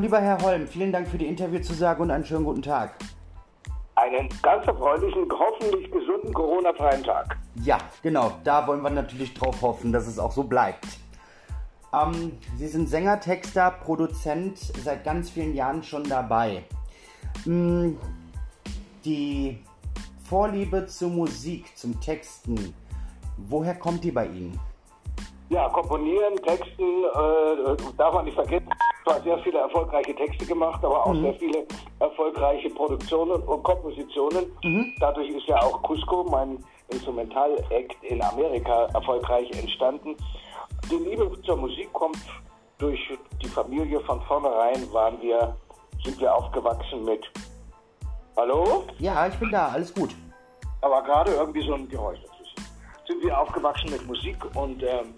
Lieber Herr Holm, vielen Dank für die Interviewzusage und einen schönen guten Tag. Einen ganz erfreulichen, hoffentlich gesunden, Corona-freien Tag. Ja, genau. Da wollen wir natürlich drauf hoffen, dass es auch so bleibt. Ähm, Sie sind Sänger, Texter, Produzent, seit ganz vielen Jahren schon dabei. Hm, die Vorliebe zur Musik, zum Texten, woher kommt die bei Ihnen? Ja, komponieren, texten, äh, darf man nicht vergessen. Zwar sehr viele erfolgreiche Texte gemacht, aber auch mhm. sehr viele erfolgreiche Produktionen und Kompositionen. Mhm. Dadurch ist ja auch Cusco, mein Instrumental-Act in Amerika, erfolgreich entstanden. Die Liebe zur Musik kommt durch die Familie. Von vornherein waren wir, sind wir aufgewachsen mit Hallo? Ja, ich bin da, alles gut. Aber gerade irgendwie so ein Geräusch dazwischen. Sind wir aufgewachsen mit Musik und ähm,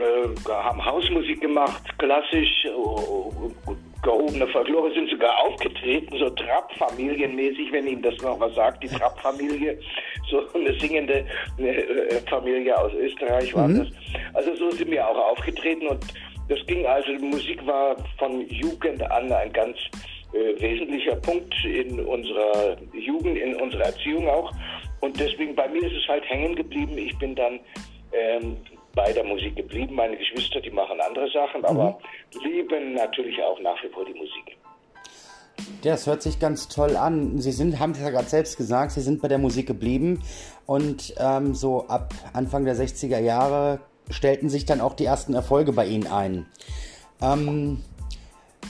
äh, haben Hausmusik gemacht, klassisch, äh, gehobene Folklore, sind sogar aufgetreten, so Trapp-Familienmäßig, wenn Ihnen das noch was sagt, die Trapp-Familie, so eine singende äh, Familie aus Österreich war mhm. das. Also so sind wir auch aufgetreten und das ging also, die Musik war von Jugend an ein ganz äh, wesentlicher Punkt in unserer Jugend, in unserer Erziehung auch. Und deswegen bei mir ist es halt hängen geblieben. Ich bin dann ähm, bei der Musik geblieben. Meine Geschwister, die machen andere Sachen, aber mhm. lieben natürlich auch nach wie vor die Musik. Das hört sich ganz toll an. Sie sind, haben es ja gerade selbst gesagt, Sie sind bei der Musik geblieben und ähm, so ab Anfang der 60er Jahre stellten sich dann auch die ersten Erfolge bei Ihnen ein. Ähm,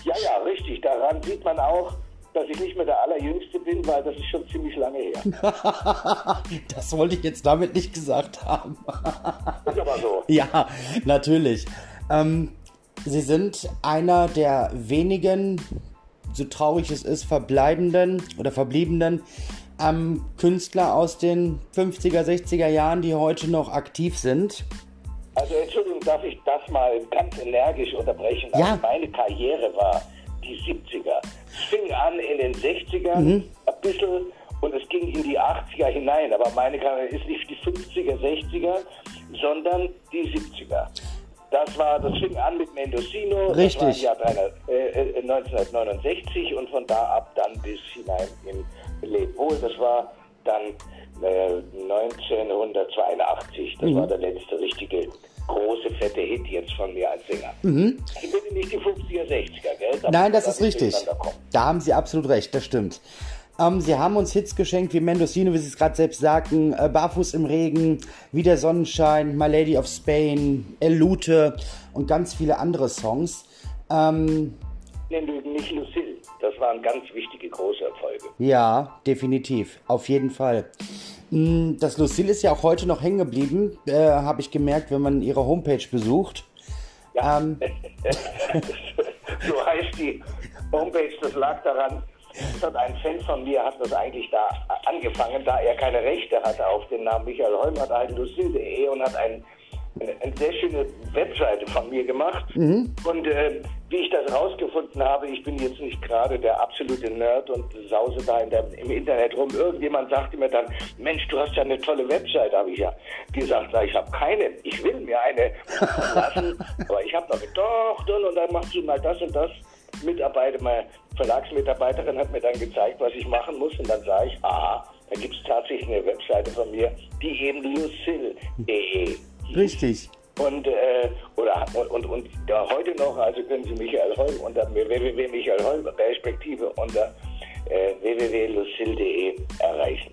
ja, ja, richtig. Daran sieht man auch, dass ich nicht mehr der Allerjüngste bin, weil das ist schon ziemlich lange her. das wollte ich jetzt damit nicht gesagt haben. ist aber so. Ja, natürlich. Ähm, Sie sind einer der wenigen, so traurig es ist, verbleibenden oder verbliebenen ähm, Künstler aus den 50er, 60er Jahren, die heute noch aktiv sind. Also Entschuldigung, darf ich das mal ganz energisch unterbrechen? Ja. Also meine Karriere war die 70er. Es fing an in den 60ern, mhm. ein bisschen, und es ging in die 80er hinein. Aber meine Karriere ist nicht die 50er, 60er, sondern die 70er. Das war, das fing an mit Mendocino, Richtig. das war im Jahr 300, äh, 1969 und von da ab dann bis hinein in Leben wohl. Das war dann äh, 1982. Das mhm. war der letzte richtige große, fette Hit jetzt von mir als Sänger. Mhm. Ich bin nicht die 50er, 60er, gell? Da Nein, das ist richtig. Da haben Sie absolut recht, das stimmt. Ähm, Sie haben uns Hits geschenkt wie Mendocino, wie Sie es gerade selbst sagten, äh, Barfuß im Regen, Wie der Sonnenschein, My Lady of Spain, El Lute und ganz viele andere Songs. Ähm, Nein, nicht Lucille. Das waren ganz wichtige, große Erfolge. Ja, definitiv. Auf jeden Fall. Hm, das Lucille ist ja auch heute noch hängen geblieben, äh, habe ich gemerkt, wenn man ihre Homepage besucht. Ja. Ähm. so heißt die Homepage, das lag daran, hat ein Fan von mir, hat das eigentlich da angefangen, da er keine Rechte hatte auf den Namen Michael Holm, hat ein Lucille.de und hat ein eine sehr schöne Webseite von mir gemacht. Mhm. Und äh, wie ich das rausgefunden habe, ich bin jetzt nicht gerade der absolute Nerd und sause da der, im Internet rum. Irgendjemand sagte mir dann, Mensch, du hast ja eine tolle Webseite, habe ich ja gesagt. Ich habe keine. Ich will mir eine lassen, aber ich habe noch doch, doch, und dann machst du mal das und das. Mitarbeiter, meine Verlagsmitarbeiterin hat mir dann gezeigt, was ich machen muss. Und dann sah ich, aha, da gibt es tatsächlich eine Webseite von mir, die eben lucille.de Richtig. Und, äh, oder, und, und, und ja, heute noch, also können Sie Michael Holm unter www.michaelholm respektive unter äh, www.lucille.de erreichen.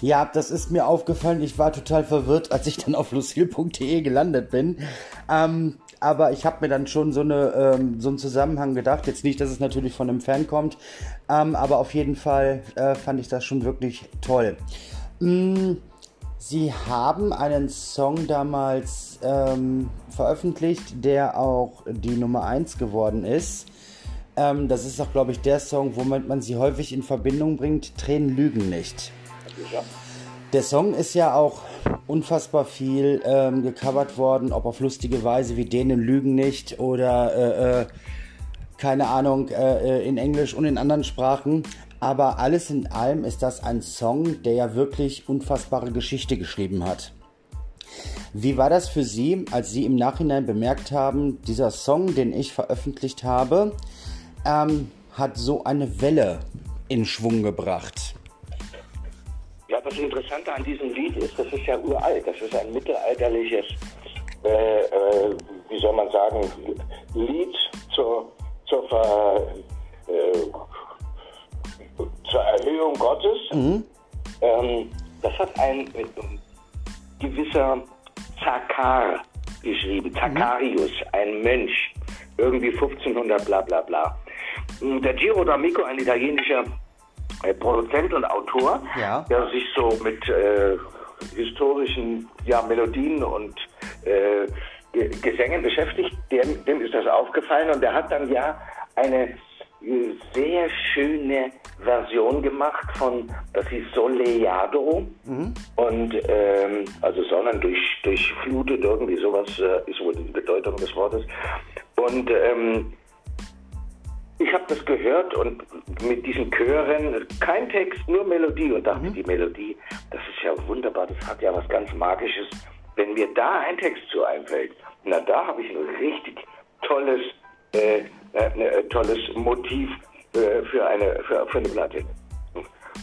Ja, das ist mir aufgefallen. Ich war total verwirrt, als ich dann auf lucille.de gelandet bin. Ähm, aber ich habe mir dann schon so, eine, ähm, so einen Zusammenhang gedacht. Jetzt nicht, dass es natürlich von einem Fan kommt, ähm, aber auf jeden Fall äh, fand ich das schon wirklich toll. Mm, Sie haben einen Song damals ähm, veröffentlicht, der auch die Nummer 1 geworden ist. Ähm, das ist auch, glaube ich, der Song, womit man sie häufig in Verbindung bringt. Tränen lügen nicht. Ja. Der Song ist ja auch unfassbar viel ähm, gecovert worden, ob auf lustige Weise wie Dänen lügen nicht oder äh, äh, keine Ahnung äh, äh in Englisch und in anderen Sprachen. Aber alles in allem ist das ein Song, der ja wirklich unfassbare Geschichte geschrieben hat. Wie war das für Sie, als Sie im Nachhinein bemerkt haben, dieser Song, den ich veröffentlicht habe, ähm, hat so eine Welle in Schwung gebracht? Ja, das Interessante an diesem Lied ist, das ist ja uralt. Das ist ein mittelalterliches, äh, äh, wie soll man sagen, Lied zur, zur, Ver, äh, zur Erhöhung Gottes. Mhm. Ähm, das hat ein gewisser Zakar geschrieben, Zakarius, mhm. ein Mönch, irgendwie 1500 bla bla bla. Der Giro D'Amico, ein italienischer äh, Produzent und Autor, ja. der sich so mit äh, historischen ja, Melodien und äh, Gesängen beschäftigt, dem, dem ist das aufgefallen und der hat dann ja eine äh, sehr schöne Version gemacht von, das hieß Soleado mhm. und ähm, also Sonnen durch, durchflutet, irgendwie sowas äh, ist wohl die Bedeutung des Wortes und ähm, ich habe das gehört und mit diesen Chören, kein Text, nur Melodie und dachte, mhm. die Melodie, das ist ja wunderbar, das hat ja was ganz Magisches. Wenn mir da ein Text zu einfällt, na da habe ich ein richtig tolles, äh, äh, äh, tolles Motiv äh, für, eine, für, für eine Platte.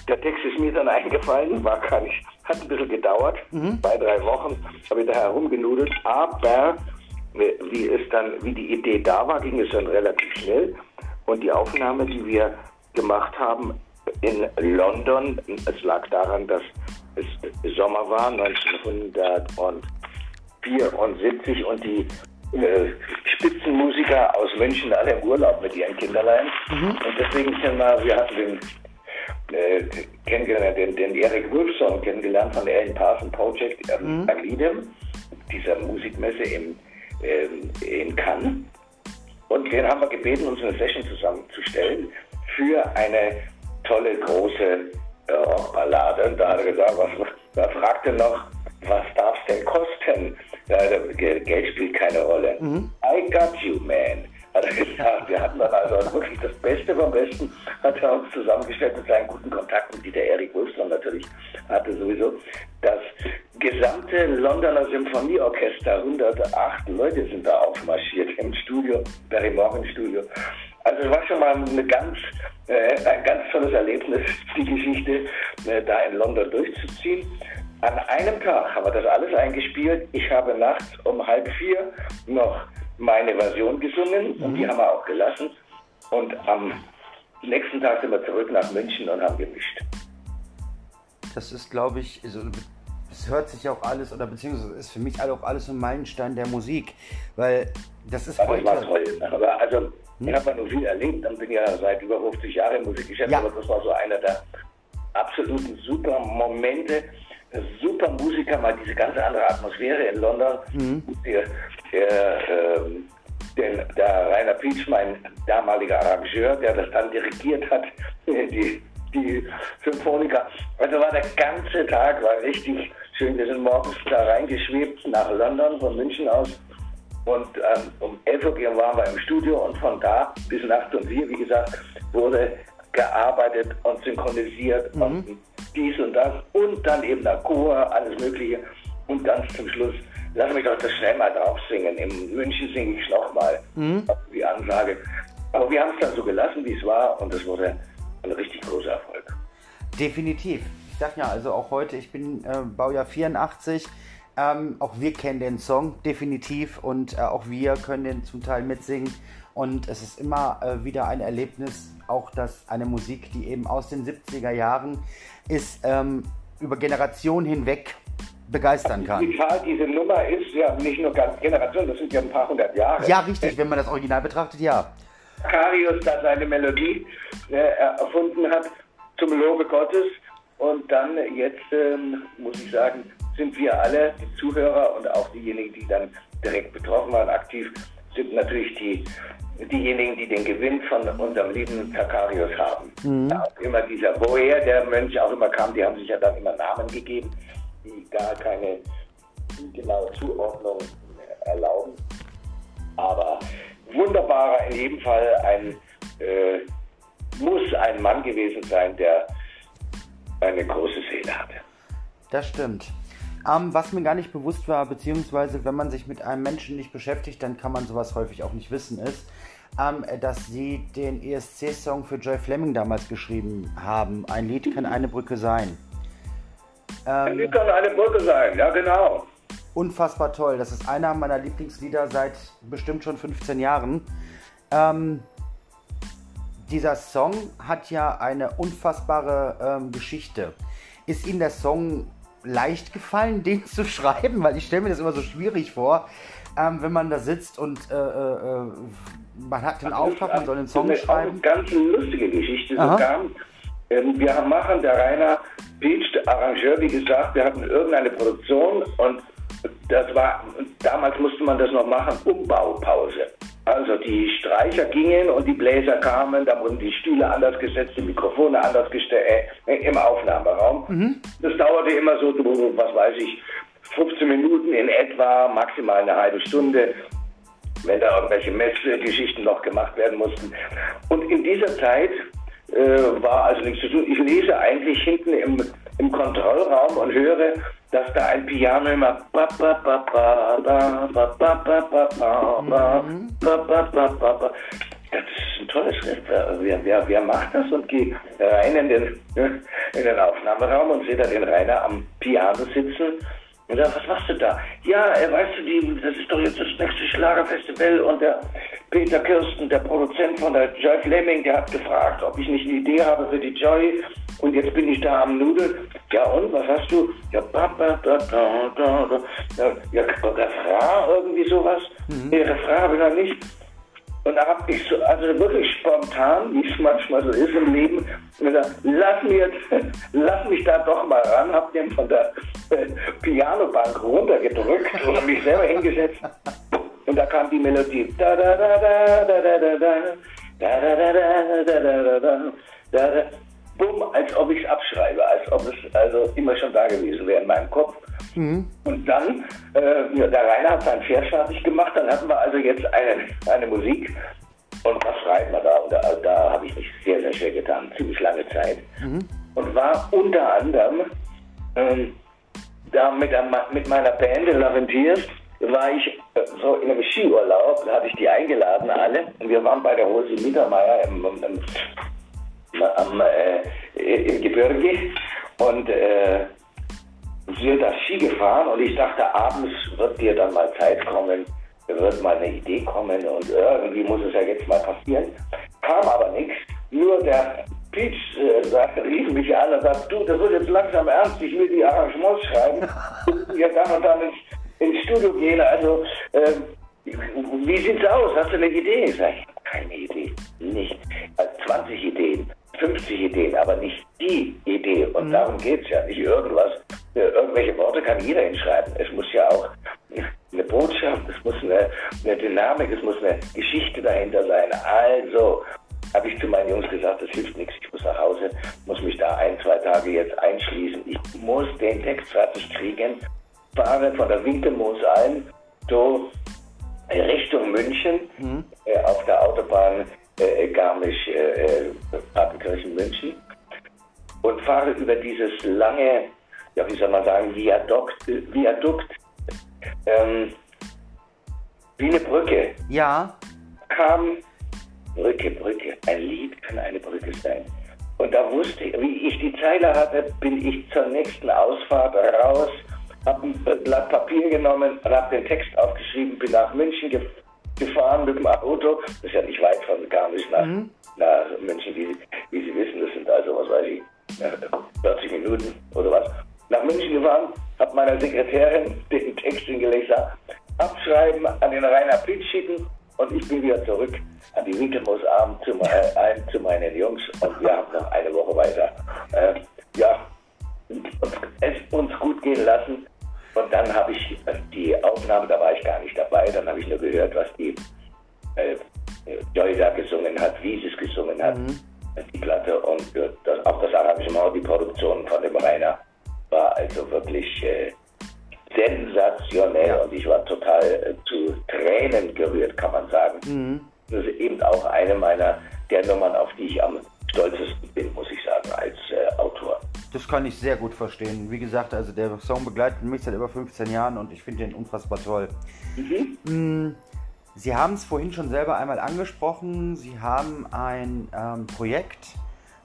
Der Text ist mir dann eingefallen, war gar nicht, hat ein bisschen gedauert, mhm. zwei, drei Wochen habe ich da herumgenudelt, aber äh, wie es dann, wie die Idee da war, ging es dann relativ schnell. Und die Aufnahme, die wir gemacht haben in London, es lag daran, dass es Sommer war, 1974 und die Spitzenmusiker aus München alle im Urlaub mit ihren Kinderlein. Mhm. Und deswegen sind wir, wir hatten den äh, kennengelernt, den, den Eric Wolfson kennengelernt von der Ellen Parson Project ähm, mhm. Lidem, dieser Musikmesse im, äh, in Cannes. Und den haben wir gebeten, uns eine Session zusammenzustellen für eine tolle, große äh, Rockballade. Und da hat er gesagt, was, da fragte noch, was darf es denn kosten? Ja, Geld spielt keine Rolle. Mhm. I got you, man hat er gesagt. Wir hatten dann also wirklich das Beste vom Besten, hat er uns zusammengestellt mit seinen guten Kontakten, die der Eric Wilson natürlich hatte sowieso. Das gesamte Londoner Symphonieorchester, 108 Leute sind da aufmarschiert im Studio, Barry Morgan Studio. Also es war schon mal eine ganz, äh, ein ganz tolles Erlebnis, die Geschichte äh, da in London durchzuziehen. An einem Tag haben wir das alles eingespielt. Ich habe nachts um halb vier noch meine Version gesungen und die mhm. haben wir auch gelassen. Und am nächsten Tag sind wir zurück nach München und haben gemischt. Das ist, glaube ich, also, es hört sich auch alles, oder beziehungsweise ist für mich auch alles ein Meilenstein der Musik, weil das ist das heute... war toll. Aber also, hm? ich habe ja nur viel erlebt und bin ja seit über 50 Jahren im Musikgeschäft, ja. aber das war so einer der absoluten super Momente, super Musiker, mal diese ganze andere Atmosphäre in London. Mhm. Der, der, ähm, den, der Rainer Pietsch, mein damaliger Arrangeur, der das dann dirigiert hat, die, die Symphoniker. Also war der ganze Tag war richtig schön. Wir sind morgens da reingeschwebt nach London von München aus. Und ähm, um 11 Uhr waren wir im Studio und von da bis nachts um 4, wie gesagt, wurde gearbeitet und synchronisiert mhm. und dies und das und dann eben der Chor, alles Mögliche. Und ganz zum Schluss, lass mich doch das schnell mal drauf singen. In München singe ich nochmal. Mhm. Die Ansage. Aber wir haben es dann so gelassen, wie es war, und es wurde ein richtig großer Erfolg. Definitiv. Ich sag ja, also auch heute, ich bin äh, Baujahr 84. Ähm, auch wir kennen den Song definitiv und äh, auch wir können den zum Teil mitsingen. Und es ist immer äh, wieder ein Erlebnis, auch dass eine Musik, die eben aus den 70er Jahren ist, ähm, über Generationen hinweg begeistern kann. Zahl, diese Nummer ist ja nicht nur ganz Generation, das sind ja ein paar hundert Jahre. Ja, richtig, wenn man das Original betrachtet, ja. Karius da seine Melodie äh, erfunden hat zum Lobe Gottes und dann jetzt, ähm, muss ich sagen, sind wir alle, die Zuhörer und auch diejenigen, die dann direkt betroffen waren, aktiv, sind natürlich die diejenigen, die den Gewinn von unserem lieben Takarius haben. Mhm. Ja, auch immer dieser, woher der Mönch auch immer kam, die haben sich ja dann immer Namen gegeben, die gar keine genaue Zuordnung erlauben. Aber wunderbarer, in jedem Fall ein, äh, muss ein Mann gewesen sein, der eine große Seele hatte. Das stimmt. Ähm, was mir gar nicht bewusst war, beziehungsweise wenn man sich mit einem Menschen nicht beschäftigt, dann kann man sowas häufig auch nicht wissen, ist, ähm, dass sie den ESC-Song für Joy Fleming damals geschrieben haben. Ein Lied kann eine Brücke sein. Ähm, Ein Lied kann eine Brücke sein, ja genau. Unfassbar toll. Das ist einer meiner Lieblingslieder seit bestimmt schon 15 Jahren. Ähm, dieser Song hat ja eine unfassbare ähm, Geschichte. Ist Ihnen der Song leicht gefallen, den zu schreiben? Weil ich stelle mir das immer so schwierig vor, ähm, wenn man da sitzt und äh, äh, man hat den Auftrag, man soll einen Song das ist schreiben. Eine ganz lustige Geschichte sogar. Ähm, wir machen, der Rainer Peach, der Arrangeur, wie gesagt, wir hatten irgendeine Produktion und das war, damals musste man das noch machen, Umbaupause. Also die Streicher gingen und die Bläser kamen, da wurden die Stühle anders gesetzt, die Mikrofone anders gestellt äh, im Aufnahmeraum. Mhm. Das dauerte immer so, was weiß ich, 15 Minuten in etwa, maximal eine halbe Stunde, wenn da irgendwelche Messgeschichten noch gemacht werden mussten. Und in dieser Zeit äh, war also nichts zu tun. Ich lese eigentlich hinten im, im Kontrollraum und höre, dass da ein Piano immer das ist ein tolles Riff. Wer, wer, wer macht das? Und gehe rein in den, in den Aufnahmeraum und sehe da den Rainer am Piano sitzen dann, was machst du da? Ja, äh, weißt du, die, das ist doch jetzt das nächste Schlagerfestival und der Peter Kirsten, der Produzent von der Joy Fleming, der hat gefragt, ob ich nicht eine Idee habe für die Joy. Und jetzt bin ich da am Nudeln. Ja, und was hast du? Ja, ba, ba, da, da, da, da. Ja, Refrain, irgendwie sowas. Mhm. Nee, Refrain habe ich noch nicht. Und da habe ich so, also wirklich spontan, wie es manchmal so ist im Leben, gesagt, lass, mir, lass mich da doch mal ran, hab den von der äh, Pianobank runtergedrückt und mich selber hingesetzt. Und da kam die Melodie. Da da da da da da da da da da da da da da da da da bumm, als ob ich es abschreibe, als ob es also immer schon da gewesen wäre in meinem Kopf. Mhm. Und dann, äh, der Rainer hat sein Pferd fertig gemacht, dann hatten wir also jetzt eine, eine Musik. Und was schreiben wir da? Und da, da habe ich mich sehr, sehr schwer getan, ziemlich lange Zeit. Mhm. Und war unter anderem ähm, da mit, mit meiner Band Laventiers war ich äh, so in einem Skiurlaub, da habe ich die eingeladen alle. Und wir waren bei der Hose Mittermeier im, im am, äh, im Gebirge und äh, sind da Ski gefahren und ich dachte, abends wird dir dann mal Zeit kommen, wird mal eine Idee kommen und irgendwie muss es ja jetzt mal passieren. Kam aber nichts, nur der Peach äh, rief mich an und sagte, du, das wird jetzt langsam ernst, ich will die Arrangements schreiben. ja, dann und dann ins, ins Studio gehen, also äh, wie sieht's aus? Hast du eine Idee? Sag ich, keine Idee, nicht. Also 20 Ideen. 50 Ideen, aber nicht die Idee. Und mhm. darum geht es ja. Nicht irgendwas. Äh, irgendwelche Worte kann jeder hinschreiben. Es muss ja auch eine Botschaft, es muss eine, eine Dynamik, es muss eine Geschichte dahinter sein. Also habe ich zu meinen Jungs gesagt, das hilft nichts. Ich muss nach Hause, muss mich da ein, zwei Tage jetzt einschließen. Ich muss den Text fertig kriegen. Fahre von der Winkelmoosalm so Richtung München mhm. äh, auf der Autobahn äh, Garmisch, äh, München und fahre über dieses lange, ja wie soll man sagen, Viadukt, Viadukt ähm, wie eine Brücke. Ja. Kam Brücke, Brücke. Ein Lied kann eine Brücke sein. Und da wusste ich, wie ich die Zeile hatte, bin ich zur nächsten Ausfahrt raus, habe ein Blatt Papier genommen und habe den Text aufgeschrieben, bin nach München gefahren gefahren mit dem Auto. Das ist ja nicht weit von Garmisch nach, mhm. nach München, wie, wie, Sie wissen. Das sind also, was weiß ich, 40 Minuten oder was. Nach München gefahren, habe meiner Sekretärin den Text hingelegt, abschreiben, an den Rainer Pitsch schicken und ich bin wieder zurück an die Winkelmoosabend zu, äh, zu meinen Jungs und wir haben noch eine Woche weiter äh, ja, es uns gut gehen lassen. Und dann habe ich die Aufnahme, da war ich gar nicht dabei, dann habe ich nur gehört, was die äh, Joy da gesungen hat, wie sie es gesungen hat, mhm. die Platte und das, auch das Arrangement, die Produktion von dem Rainer war also wirklich äh, sensationell ja. und ich war total äh, zu Tränen gerührt, kann man sagen. Mhm. Das ist eben auch eine meiner der Nummern, auf die ich am stolzesten bin, muss ich sagen, als äh, Autor. Das kann ich sehr gut verstehen. Wie gesagt, also der Song begleitet mich seit über 15 Jahren und ich finde den unfassbar toll. Mhm. Mm, Sie haben es vorhin schon selber einmal angesprochen. Sie haben ein ähm, Projekt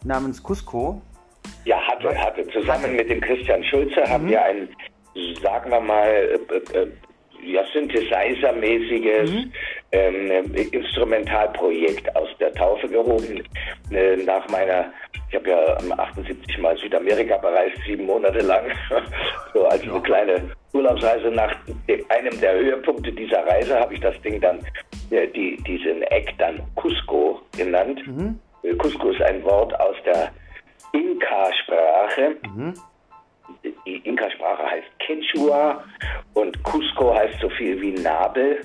namens Cusco. Ja, hatte, hatte. Zusammen hatte. mit dem Christian Schulze mhm. haben wir ein, sagen wir mal, äh, äh, ja, Synthesizer-mäßiges mhm. ähm, Instrumentalprojekt aus der Taufe gehoben. Äh, nach meiner, ich habe ja 78 Mal Südamerika bereist, sieben Monate lang, so als ja. eine kleine Urlaubsreise. Nach einem der Höhepunkte dieser Reise habe ich das Ding dann, äh, die, diesen Eck dann Cusco genannt. Mhm. Äh, Cusco ist ein Wort aus der Inka-Sprache. Mhm die Inka-Sprache heißt Quechua und Cusco heißt so viel wie Nabel.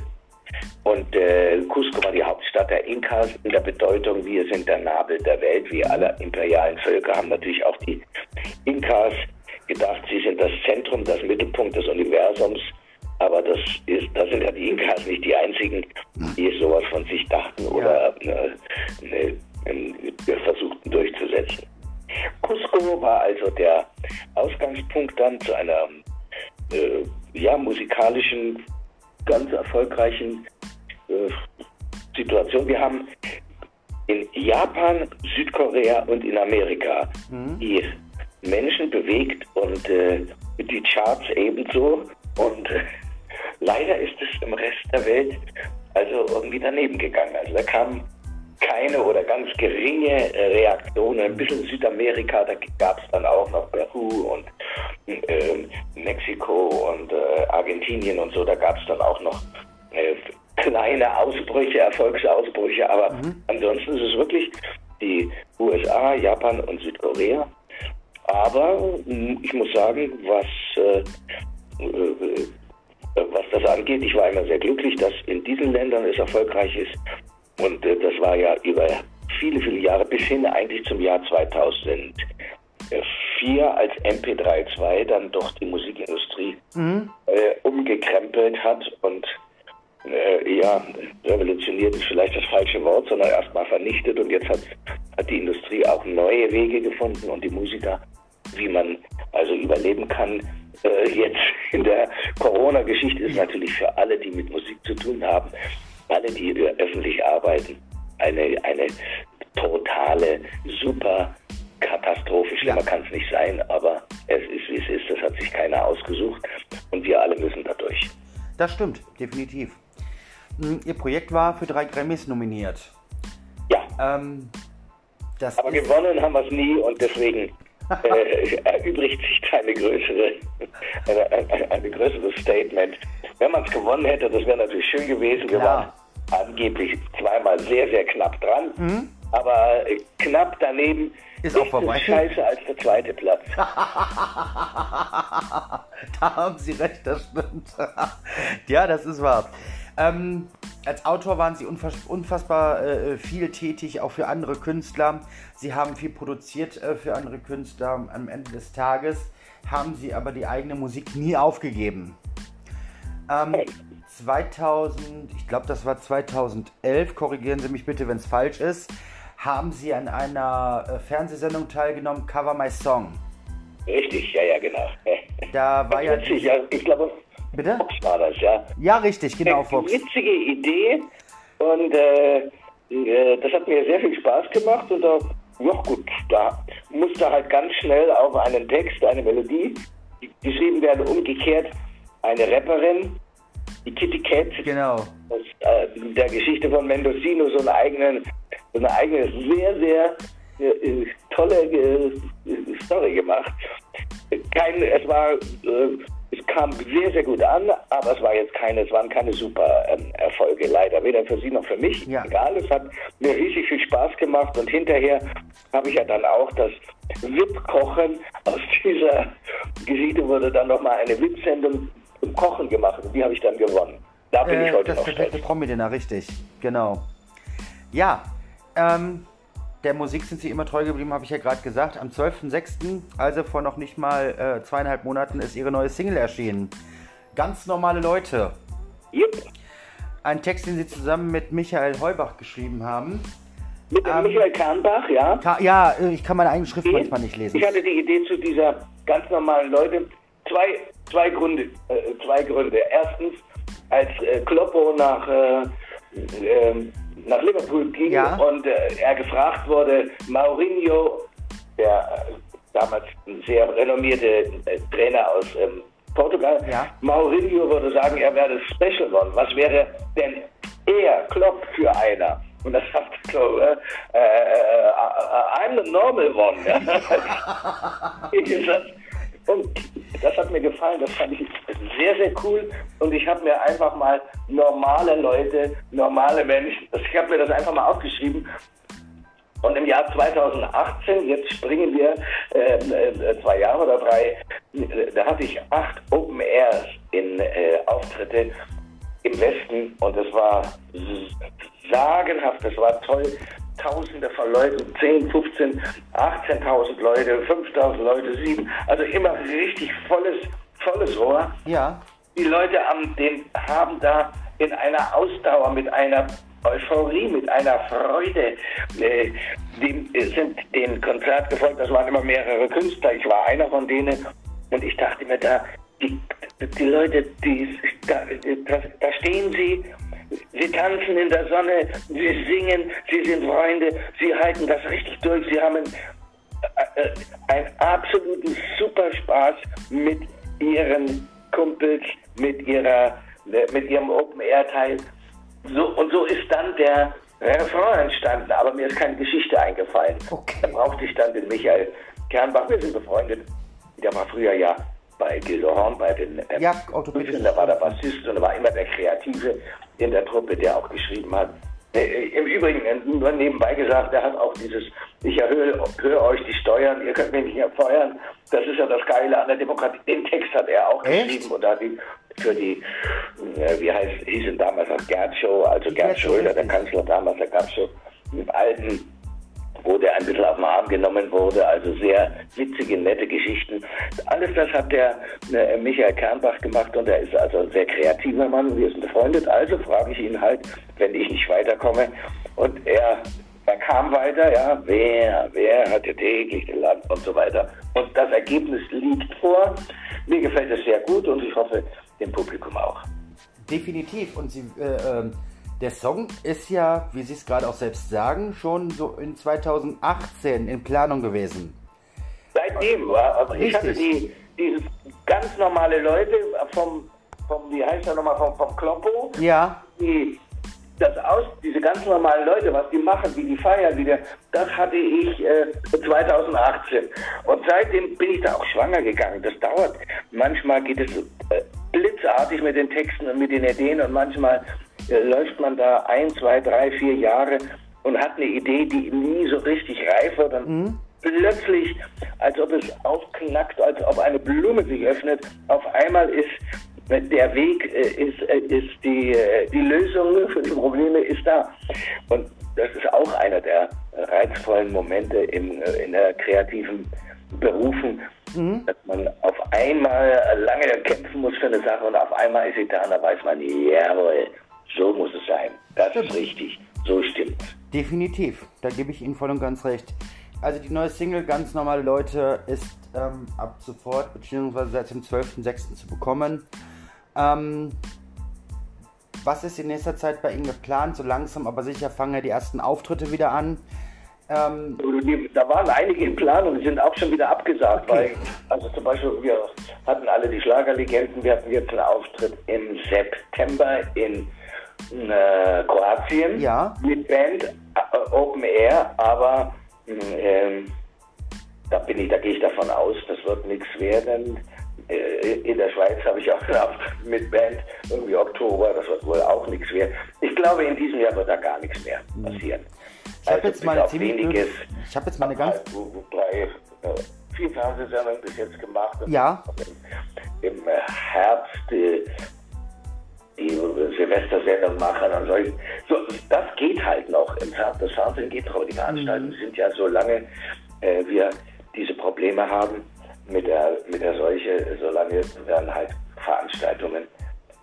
Und äh, Cusco war die Hauptstadt der Inkas in der Bedeutung, wir sind der Nabel der Welt, wie alle imperialen Völker haben natürlich auch die Inkas gedacht, sie sind das Zentrum, das Mittelpunkt des Universums. Aber das ist, da sind ja die Inkas nicht die einzigen, die sowas von sich dachten oder äh, ne, ne, versuchten durchzusetzen. Cusco war also der Ausgangspunkt dann zu einer äh, ja, musikalischen, ganz erfolgreichen äh, Situation. Wir haben in Japan, Südkorea und in Amerika mhm. die Menschen bewegt und äh, die Charts ebenso. Und äh, leider ist es im Rest der Welt also irgendwie daneben gegangen. Also da kam keine oder ganz geringe äh, Reaktionen. Ein bisschen Südamerika, da gab es dann auch noch Peru und äh, Mexiko und äh, Argentinien und so, da gab es dann auch noch äh, kleine Ausbrüche, Erfolgsausbrüche, aber mhm. ansonsten ist es wirklich die USA, Japan und Südkorea. Aber ich muss sagen, was, äh, äh, was das angeht, ich war immer sehr glücklich, dass in diesen Ländern es erfolgreich ist und äh, das war ja über viele, viele Jahre bis hin eigentlich zum Jahr 2004, als MP3-2 dann doch die Musikindustrie mhm. äh, umgekrempelt hat und äh, ja, revolutioniert ist vielleicht das falsche Wort, sondern erstmal vernichtet und jetzt hat, hat die Industrie auch neue Wege gefunden und die Musiker, wie man also überleben kann. Äh, jetzt in der Corona-Geschichte ist natürlich für alle, die mit Musik zu tun haben, alle, die öffentlich arbeiten, eine, eine totale, super Katastrophe. Schlimmer ja. kann es nicht sein, aber es ist, wie es ist. Das hat sich keiner ausgesucht und wir alle müssen da durch. Das stimmt, definitiv. Hm, Ihr Projekt war für drei Grammys nominiert. Ja. Ähm, aber gewonnen haben wir es nie und deswegen äh, erübrigt sich keine größere, eine, eine, eine größere Statement. Wenn man es gewonnen hätte, das wäre natürlich schön gewesen. Wir waren angeblich zweimal sehr, sehr knapp dran. Mhm. Aber äh, knapp daneben ist auch vorbei. scheiße als der zweite Platz. da haben Sie recht, das stimmt. ja, das ist wahr. Ähm, als Autor waren Sie unfass unfassbar äh, viel tätig, auch für andere Künstler. Sie haben viel produziert äh, für andere Künstler. Am Ende des Tages haben Sie aber die eigene Musik nie aufgegeben. Ähm, 2000, ich glaube, das war 2011, korrigieren Sie mich bitte, wenn es falsch ist, haben Sie an einer äh, Fernsehsendung teilgenommen, Cover My Song. Richtig, ja, ja, genau. Da war ja. Witzig, ja, ich glaube, Bitte? Fox war das, ja. Ja, richtig, genau, Eine Fox. Witzige Idee und äh, äh, das hat mir sehr viel Spaß gemacht und da, ja gut, da musste halt ganz schnell auf einen Text, eine Melodie geschrieben werden, umgekehrt eine Rapperin die Kitty Cat. Genau. Aus äh, der Geschichte von Mendocino so eine eigene, so eine eigene sehr, sehr äh, tolle äh, Story gemacht. Kein, es war, äh, es kam sehr, sehr gut an, aber es war jetzt keine, es waren keine super ähm, Erfolge, leider. Weder für sie noch für mich. Ja. Egal, es hat mir riesig viel Spaß gemacht und hinterher habe ich ja dann auch das VIP-Kochen aus dieser Geschichte wurde dann nochmal eine VIP-Sendung Kochen gemacht und die habe ich dann gewonnen. Da bin äh, ich heute das noch Das perfekte Promi-Dinner, richtig. Genau. Ja, ähm, der Musik sind sie immer treu geblieben, habe ich ja gerade gesagt. Am 12.06., also vor noch nicht mal äh, zweieinhalb Monaten, ist ihre neue Single erschienen. Ganz normale Leute. Yep. Ein Text, den sie zusammen mit Michael Heubach geschrieben haben. Mit ähm, Michael Kahnbach, ja? Ka ja, ich kann meine eigene Schrift manchmal nicht lesen. Ich hatte die Idee zu dieser ganz normalen Leute. Zwei Zwei Gründe. Äh, zwei Gründe. Erstens, als äh, Kloppo nach, äh, ähm, nach Liverpool ging Ja. und äh, er gefragt wurde, Mourinho, der äh, damals ein sehr renommierte äh, Trainer aus ähm, Portugal, Ja. Mourinho würde sagen, er wäre Special One. Was wäre denn er, Klopp, für einer? Und das sagt Klopp, äh, äh, äh, I'm the normal one. Und das hat mir gefallen, das fand ich sehr, sehr cool. Und ich habe mir einfach mal normale Leute, normale Menschen, ich habe mir das einfach mal aufgeschrieben. Und im Jahr 2018, jetzt springen wir äh, äh, zwei Jahre oder drei, äh, da hatte ich acht Open Airs in äh, Auftritte im Westen und es war sagenhaft, das war toll. Tausende von Leuten, 10, 15, 18.000 Leute, 5.000 Leute, 7, also immer richtig volles, volles Rohr Ja. die Leute am, den, haben da in einer Ausdauer, mit einer Euphorie, mit einer Freude, äh, die sind den Konzert gefolgt. Das waren immer mehrere Künstler. Ich war einer von denen und ich dachte mir da, die, die Leute, die, da, da, stehen sie. Sie tanzen in der Sonne, sie singen, sie sind Freunde, sie halten das richtig durch, sie haben einen, äh, einen absoluten super Spaß mit ihren Kumpels, mit ihrer, mit ihrem Open Air Teil. So, und so ist dann der Refrain entstanden, aber mir ist keine Geschichte eingefallen. Okay. Da brauchte ich dann den Michael Kernbach, wir sind befreundet. Der war früher ja bei Gildo Horn, bei den äh, Ja, orthopädisches da war der Bassist und er war immer der Kreative in der Truppe, der auch geschrieben hat. Äh, Im Übrigen, äh, nur nebenbei gesagt, der hat auch dieses, ich erhöhe höre euch die Steuern, ihr könnt mich nicht feuern. Das ist ja das Geile an der Demokratie. Den Text hat er auch Echt? geschrieben und hat ihn für die, äh, wie heißt, hieß ihn damals noch Gerd Show, also Gerd Schröder, der. Kanzler damals, der Gerd Show, im alten wo der ein bisschen auf den Arm genommen wurde. Also sehr witzige, nette Geschichten. Alles das hat der äh, Michael Kernbach gemacht und er ist also ein sehr kreativer Mann. Wir sind befreundet. Also frage ich ihn halt, wenn ich nicht weiterkomme. Und er, er kam weiter, ja, wer, wer hat ja täglich gelernt und so weiter. Und das Ergebnis liegt vor. Mir gefällt es sehr gut und ich hoffe, dem Publikum auch. Definitiv. Und sie, äh, ähm, der Song ist ja, wie Sie es gerade auch selbst sagen, schon so in 2018 in Planung gewesen. Seitdem war, also ich hatte die, dieses ganz normale Leute vom, vom wie heißt er nochmal, vom, vom Kloppo, Ja, die, das aus, diese ganz normalen Leute, was die machen, wie die feiern, wie der, das hatte ich äh, 2018. Und seitdem bin ich da auch schwanger gegangen. Das dauert. Manchmal geht es äh, blitzartig mit den Texten und mit den Ideen und manchmal läuft man da ein, zwei, drei, vier Jahre und hat eine Idee, die nie so richtig reif wird. Und plötzlich, als ob es aufknackt, als ob eine Blume sich öffnet, auf einmal ist der Weg äh, ist, äh, ist die, äh, die Lösung für die Probleme ist da. Und das ist auch einer der reizvollen Momente äh, in der kreativen Berufen, dass man auf einmal lange kämpfen muss für eine Sache und auf einmal ist sie da und da weiß man, jawohl, so muss es sein. Das ist richtig. So stimmt. definitiv. Da gebe ich Ihnen voll und ganz recht. Also die neue Single Ganz normale Leute ist ähm, ab sofort beziehungsweise seit dem 12.06. zu bekommen. Ähm, was ist in nächster Zeit bei Ihnen geplant? So langsam, aber sicher fangen ja die ersten Auftritte wieder an. Ähm, Da waren einige in Planung, die sind auch schon wieder abgesagt, Okay. weil, also zum Beispiel, wir hatten alle die Schlagerlegenden, wir hatten jetzt einen Auftritt im September in äh, Kroatien Ja. mit Band äh, Open Air, aber ähm, da bin ich, da gehe ich davon aus, das wird nichts werden. Äh, In der Schweiz habe ich auch Auftritt mit Band, irgendwie Oktober, das wird wohl auch nichts werden. Ich glaube, in diesem Jahr wird da gar nichts mehr passieren. Mhm. Ich habe Also jetzt mal ziemlich ich habe jetzt mal eine ganz drei, äh, vier Fernsehsendungen bis jetzt gemacht. Ja. Im, äh, Herbst äh, die Silvestersendung machen und solche. So, das geht halt noch. Im Fer das Fernsehen geht noch, aber die Veranstaltungen Mhm. sind ja so lange äh, wir diese Probleme haben mit der, mit der Seuche, solange werden halt Veranstaltungen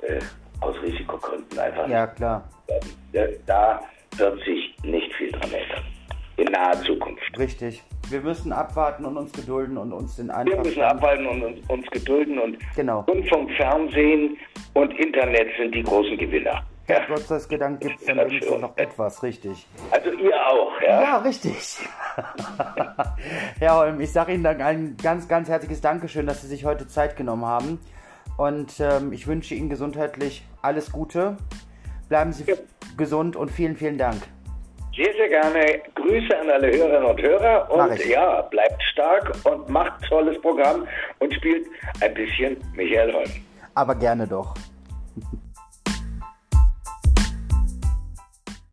äh, aus Risikogründen einfach Ja, klar. äh, da wird sich nicht viel dran ändern. In naher Zukunft. Richtig. Wir müssen abwarten und uns gedulden und uns den Wir einfach. müssen abhalten und uns, uns gedulden und Genau. Rundfunk, Fernsehen und Internet sind die großen Gewinner. Herr Ja. Gott sei Dank gibt es dann wenigstens noch etwas, richtig. Also ihr auch, ja? Ja, richtig. Herr Holm, ich sage Ihnen dann ein ganz, ganz herzliches Dankeschön, dass Sie sich heute Zeit genommen haben. Und ähm, ich wünsche Ihnen gesundheitlich alles Gute. Bleiben Sie Ja. gesund und vielen, vielen Dank. Sehr, sehr gerne. Grüße an alle Hörerinnen und Hörer und ja, bleibt stark und macht tolles Programm und spielt ein bisschen Michael Holm. Aber gerne doch.